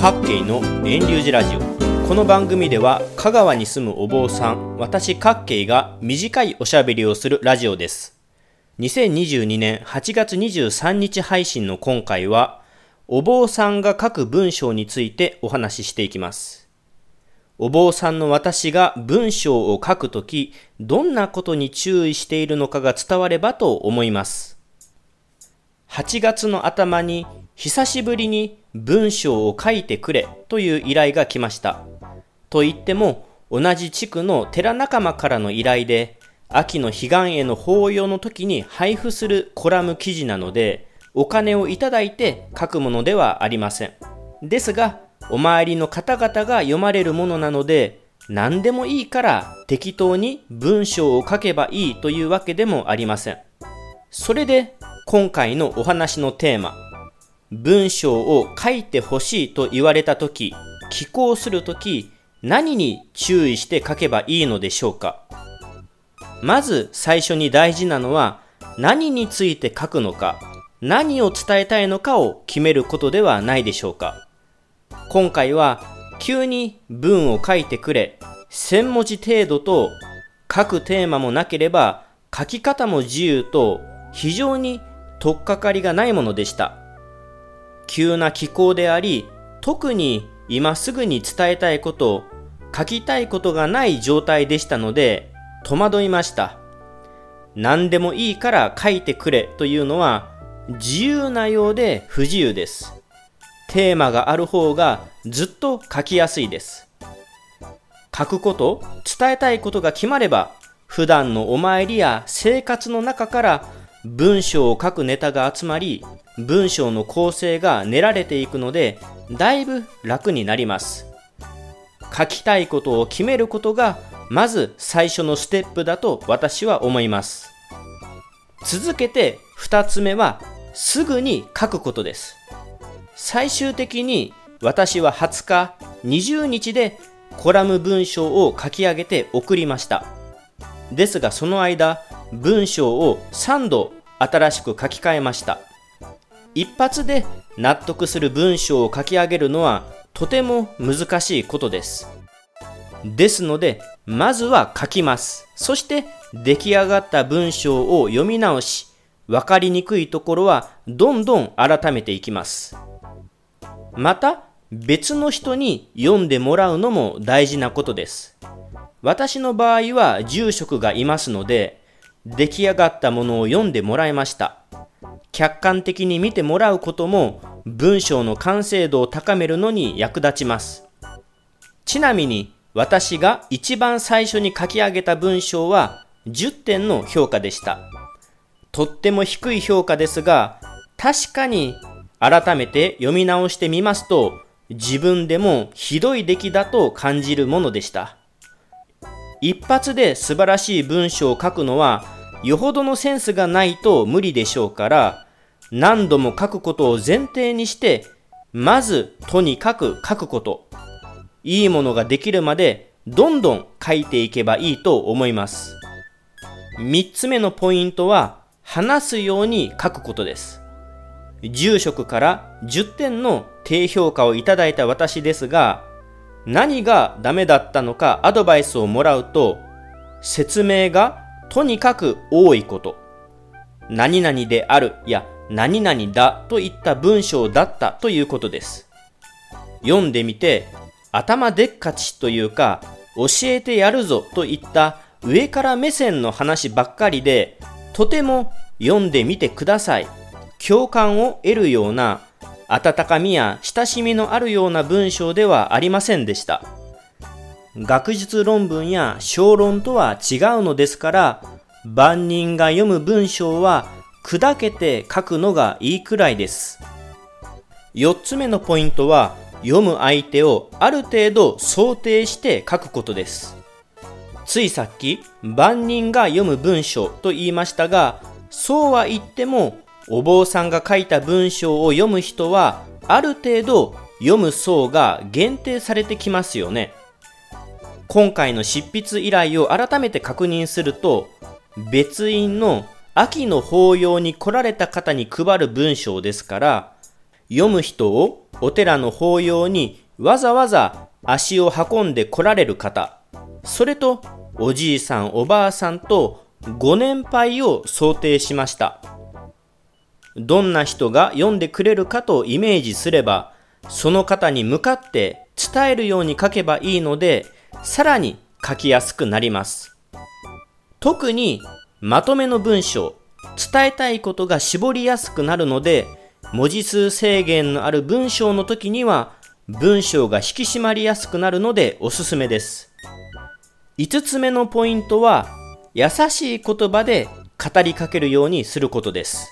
各系の遠流寺ラジオ。この番組では香川に住むお坊さん私各系が短いおしゃべりをするラジオです。2022年8月23日配信の今回はお坊さんが書く文章についてお話ししていきます。お坊さんの私が文章を書くときどんなことに注意しているのかが伝わればと思います。8月の頭に久しぶりに文章を書いてくれという依頼が来ました。と言っても、同じ地区の寺仲間からの依頼で、秋の彼岸への法要の時に配布するコラム記事なので、お金をいただいて書くものではありません。ですが、お参りの方々が読まれるものなので、何でもいいから適当に文章を書けばいいというわけでもありません。それで今回のお話のテーマ、文章を書いてほしいと言われたとき、寄稿するとき、何に注意して書けばいいのでしょうか？まず最初に大事なのは、何について書くのか、何を伝えたいのかを決めることではないでしょうか？今回は、急に文を書いてくれ、1000文字程度と書くテーマもなければ、書き方も自由と非常に取っかかりがないものでした。急な気候であり、特に今すぐに伝えたいこと書きたいことがない状態でしたので、戸惑いました。何でもいいから書いてくれというのは自由なようで不自由です。テーマがある方がずっと書きやすいです。書くこと、伝えたいことが決まれば、普段のお参りや生活の中から文章を書くネタが集まり、文章の構成が練られていくので、だいぶ楽になります。書きたいことを決めることが、まず最初のステップだと私は思います。続けて二つ目は、すぐに書くことです。最終的に私は20日、20日でコラム文章を書き上げて送りました。ですがその間、文章を3度新しく書き換えました。一発で納得する文章を書き上げるのはとても難しいことです。ですので、まずは書きます。そして出来上がった文章を読み直し、わかりにくいところはどんどん改めていきます。また、別の人に読んでもらうのも大事なことです。私の場合は住職がいますので、出来上がったものを読んでもらいました。客観的に見てもらうことも文章の完成度を高めるのに役立ちます。ちなみに私が一番最初に書き上げた文章は10点の評価でした。とっても低い評価ですが、確かに改めて読み直してみますと、自分でもひどい出来だと感じるものでした。一発で素晴らしい文章を書くのはよほどのセンスがないと無理でしょうから、何度も書くことを前提にして、まずとにかく書くこと。いいものができるまでどんどん書いていけばいいと思います。三つ目のポイントは、話すように書くことです。住職から10点の低評価をいただいた私ですが、何がダメだったのかアドバイスをもらうと、説明がとにかく多いこと。何々であるや何々だといった文章だったということです。読んでみて頭でっかちというか教えてやるぞといった上から目線の話ばっかりでとても読んでみてください。共感を得るような温かみや親しみのあるような文章ではありませんでした。学術論文や小論とは違うのですから、万人が読む文章は砕けて書くのがいいくらいです。四つ目のポイントは、読む相手をある程度想定して書くことです。ついさっき、万人が読む文章と言いましたが、そうは言っても、お坊さんが書いた文章を読む人は、ある程度読む層が限定されてきますよね。今回の執筆依頼を改めて確認すると、別院の秋の法要に来られた方に配る文章ですから、読む人をお寺の法要にわざわざ足を運んで来られる方、それとおじいさんおばあさんとご年配を想定しました。どんな人が読んでくれるかとイメージすれば、その方に向かって伝えるように書けばいいので、さらに書きやすくなります。特にまとめの文章、伝えたいことが絞りやすくなるので、文字数制限のある文章の時には、文章が引き締まりやすくなるのでおすすめです。5つ目のポイントは、優しい言葉で語りかけるようにすることです。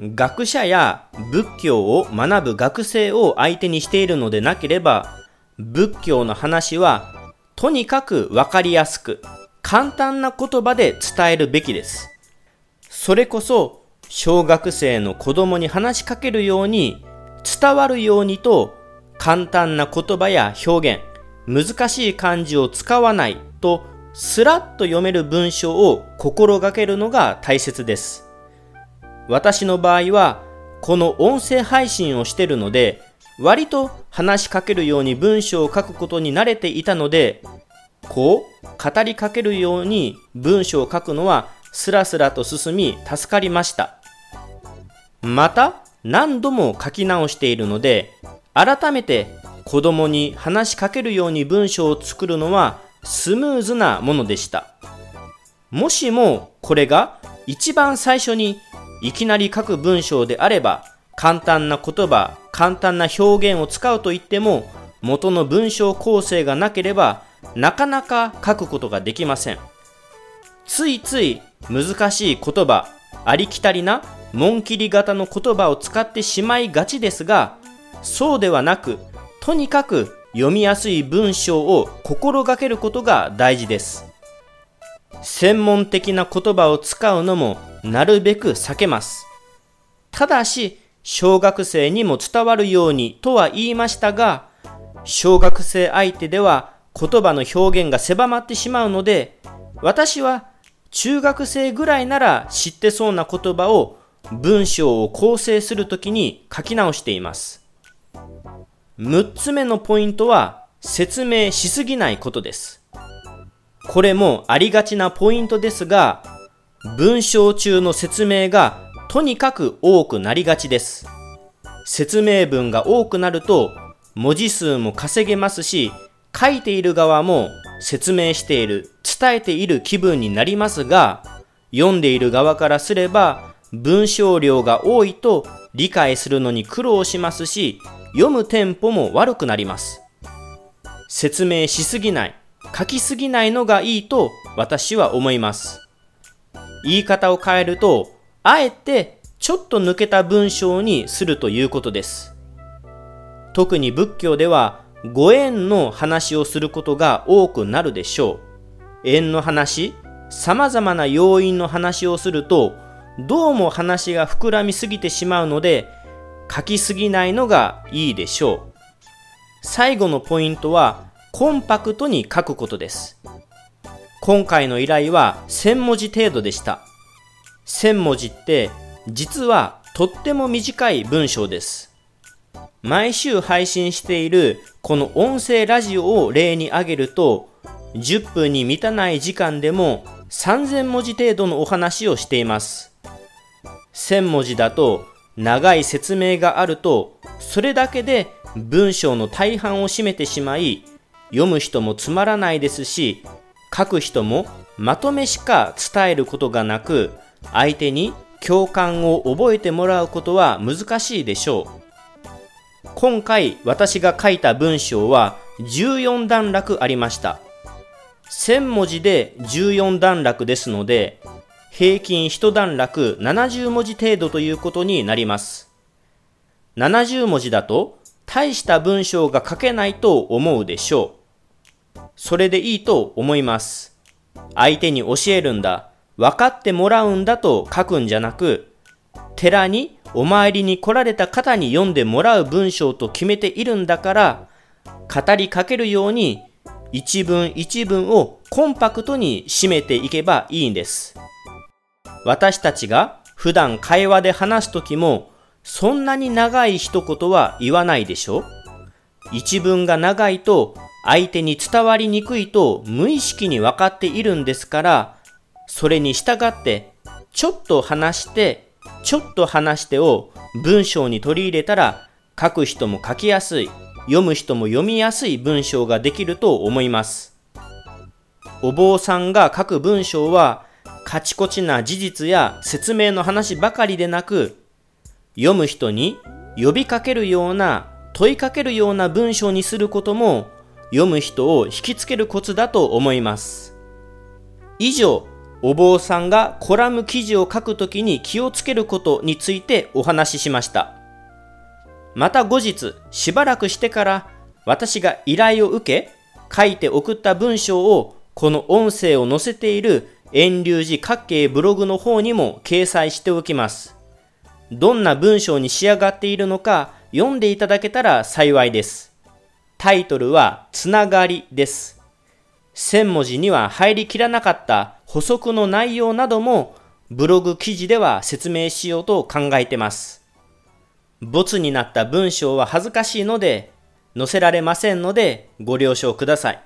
学者や仏教を学ぶ学生を相手にしているのでなければ、仏教の話はとにかくわかりやすく、簡単な言葉で伝えるべきです。それこそ、小学生の子供に話しかけるように、伝わるようにと、簡単な言葉や表現、難しい漢字を使わないと、スラッと読める文章を心がけるのが大切です。私の場合は、この音声配信をしてるので、割と話しかけるように文章を書くことに慣れていたので、こう語りかけるように文章を書くのはスラスラと進み助かりました。また何度も書き直しているので、改めて子供に話しかけるように文章を作るのはスムーズなものでした。もしもこれが一番最初にいきなり書く文章であれば簡単な言葉、簡単な表現を使うと言っても、元の文章構成がなければ、なかなか書くことができません。ついつい難しい言葉、ありきたりな紋切り型の言葉を使ってしまいがちですが、そうではなく、とにかく読みやすい文章を心がけることが大事です。専門的な言葉を使うのもなるべく避けます。ただし、小学生にも伝わるようにとは言いましたが、小学生相手では言葉の表現が狭まってしまうので、私は中学生ぐらいなら知ってそうな言葉を文章を構成するときに書き直しています。6つ目のポイントは説明しすぎないことです。これもありがちなポイントですが、文章中の説明がとにかく多くなりがちです。説明文が多くなると文字数も稼げますし、書いている側も説明している、伝えている気分になりますが、読んでいる側からすれば文章量が多いと理解するのに苦労しますし、読むテンポも悪くなります。説明しすぎない、書きすぎないのがいいと私は思います。言い方を変えると、あえてちょっと抜けた文章にするということです。特に仏教ではご縁の話をすることが多くなるでしょう。縁の話、様々な要因の話をすると、どうも話が膨らみすぎてしまうので、書きすぎないのがいいでしょう。最後のポイントは、コンパクトに書くことです。今回の依頼は1000文字程度でした。1000文字って実はとっても短い文章です。毎週配信しているこの音声ラジオを例に挙げると10分に満たない時間でも3000文字程度のお話をしています。1000文字だと長い説明があるとそれだけで文章の大半を占めてしまい読む人もつまらないですし書く人もまとめしか伝えることがなく相手に共感を覚えてもらうことは難しいでしょう。今回私が書いた文章は14段落ありました。1000文字で14段落ですので、平均1段落70文字程度ということになります。70文字だと大した文章が書けないと思うでしょう。それでいいと思います。相手に教えるんだ。分かってもらうんだと書くんじゃなく、寺にお参りに来られた方に読んでもらう文章と決めているんだから、語りかけるように一文一文をコンパクトに締めていけばいいんです。私たちが普段会話で話すときもそんなに長い一言は言わないでしょ？一文が長いと相手に伝わりにくいと無意識に分かっているんですから、それに従ってちょっと話して、ちょっと話してを文章に取り入れたら書く人も書きやすい、読む人も読みやすい文章ができると思います。お坊さんが書く文章はカチコチな事実や説明の話ばかりでなく、読む人に呼びかけるような問いかけるような文章にすることも読む人を引きつけるコツだと思います。以上、お坊さんがコラム記事を書くときに気をつけることについてお話ししました。また後日、しばらくしてから私が依頼を受け、書いて送った文章をこの音声を載せている遠流寺各系ブログの方にも掲載しておきます。どんな文章に仕上がっているのか読んでいただけたら幸いです。タイトルはつながりです。1000文字には入りきらなかった補足の内容などもブログ記事では説明しようと考えてます。ボツになった文章は恥ずかしいので載せられませんのでご了承ください。